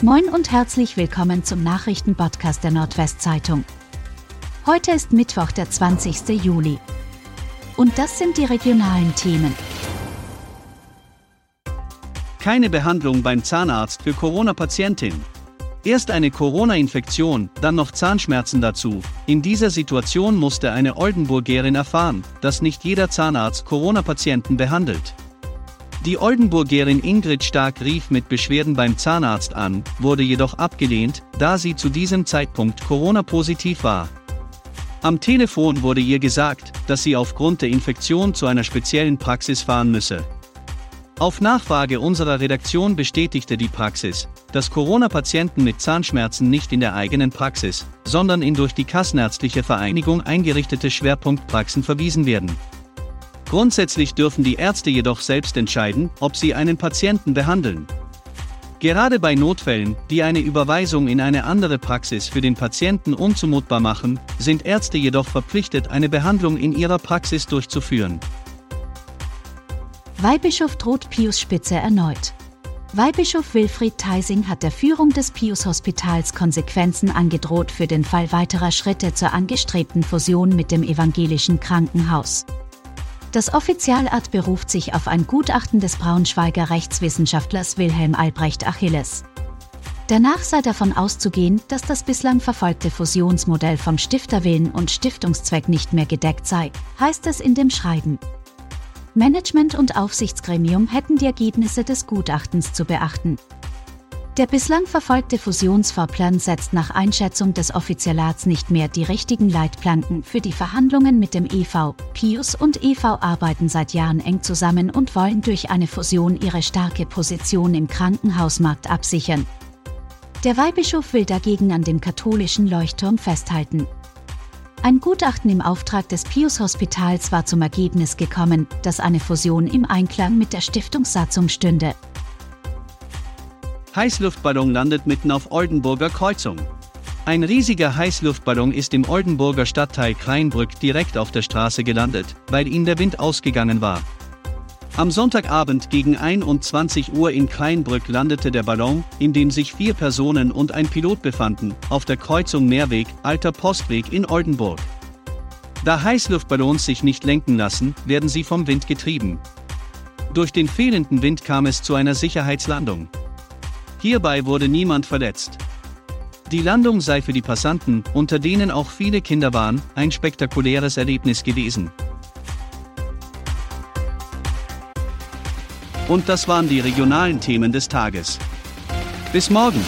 Moin und herzlich willkommen zum Nachrichtenpodcast der Nordwestzeitung. Heute ist Mittwoch, der 20. Juli. Und das sind die regionalen Themen. Keine Behandlung beim Zahnarzt für Corona-Patientin. Erst eine Corona-Infektion, dann noch Zahnschmerzen dazu. In dieser Situation musste eine Oldenburgerin erfahren, dass nicht jeder Zahnarzt Corona-Patienten behandelt. Die Oldenburgerin Ingrid Stark rief mit Beschwerden beim Zahnarzt an, wurde jedoch abgelehnt, da sie zu diesem Zeitpunkt Corona-positiv war. Am Telefon wurde ihr gesagt, dass sie aufgrund der Infektion zu einer speziellen Praxis fahren müsse. Auf Nachfrage unserer Redaktion bestätigte die Praxis, dass Corona-Patienten mit Zahnschmerzen nicht in der eigenen Praxis, sondern in durch die Kassenärztliche Vereinigung eingerichtete Schwerpunktpraxen verwiesen werden. Grundsätzlich dürfen die Ärzte jedoch selbst entscheiden, ob sie einen Patienten behandeln. Gerade bei Notfällen, die eine Überweisung in eine andere Praxis für den Patienten unzumutbar machen, sind Ärzte jedoch verpflichtet, eine Behandlung in ihrer Praxis durchzuführen. Weihbischof droht Pius Spitze erneut. Weihbischof Wilfried Theising hat der Führung des Pius-Hospitals Konsequenzen angedroht für den Fall weiterer Schritte zur angestrebten Fusion mit dem evangelischen Krankenhaus. Das Offizialart beruft sich auf ein Gutachten des Braunschweiger Rechtswissenschaftlers Wilhelm Albrecht Achilles. Danach sei davon auszugehen, dass das bislang verfolgte Fusionsmodell vom Stifterwillen und Stiftungszweck nicht mehr gedeckt sei, heißt es in dem Schreiben. Management und Aufsichtsgremium hätten die Ergebnisse des Gutachtens zu beachten. Der bislang verfolgte Fusionsfahrplan setzt nach Einschätzung des Offizialats nicht mehr die richtigen Leitplanken für die Verhandlungen mit dem EV. Pius und EV arbeiten seit Jahren eng zusammen und wollen durch eine Fusion ihre starke Position im Krankenhausmarkt absichern. Der Weihbischof will dagegen an dem katholischen Leuchtturm festhalten. Ein Gutachten im Auftrag des Pius-Hospitals war zum Ergebnis gekommen, dass eine Fusion im Einklang mit der Stiftungssatzung stünde. Heißluftballon landet mitten auf Oldenburger Kreuzung. Ein riesiger Heißluftballon ist im Oldenburger Stadtteil Kleinbrück direkt auf der Straße gelandet, weil ihm der Wind ausgegangen war. Am Sonntagabend gegen 21 Uhr in Kleinbrück landete der Ballon, in dem sich vier Personen und ein Pilot befanden, auf der Kreuzung Mehrweg, Alter Postweg in Oldenburg. Da Heißluftballons sich nicht lenken lassen, werden sie vom Wind getrieben. Durch den fehlenden Wind kam es zu einer Sicherheitslandung. Hierbei wurde niemand verletzt. Die Landung sei für die Passanten, unter denen auch viele Kinder waren, ein spektakuläres Erlebnis gewesen. Und das waren die regionalen Themen des Tages. Bis morgen!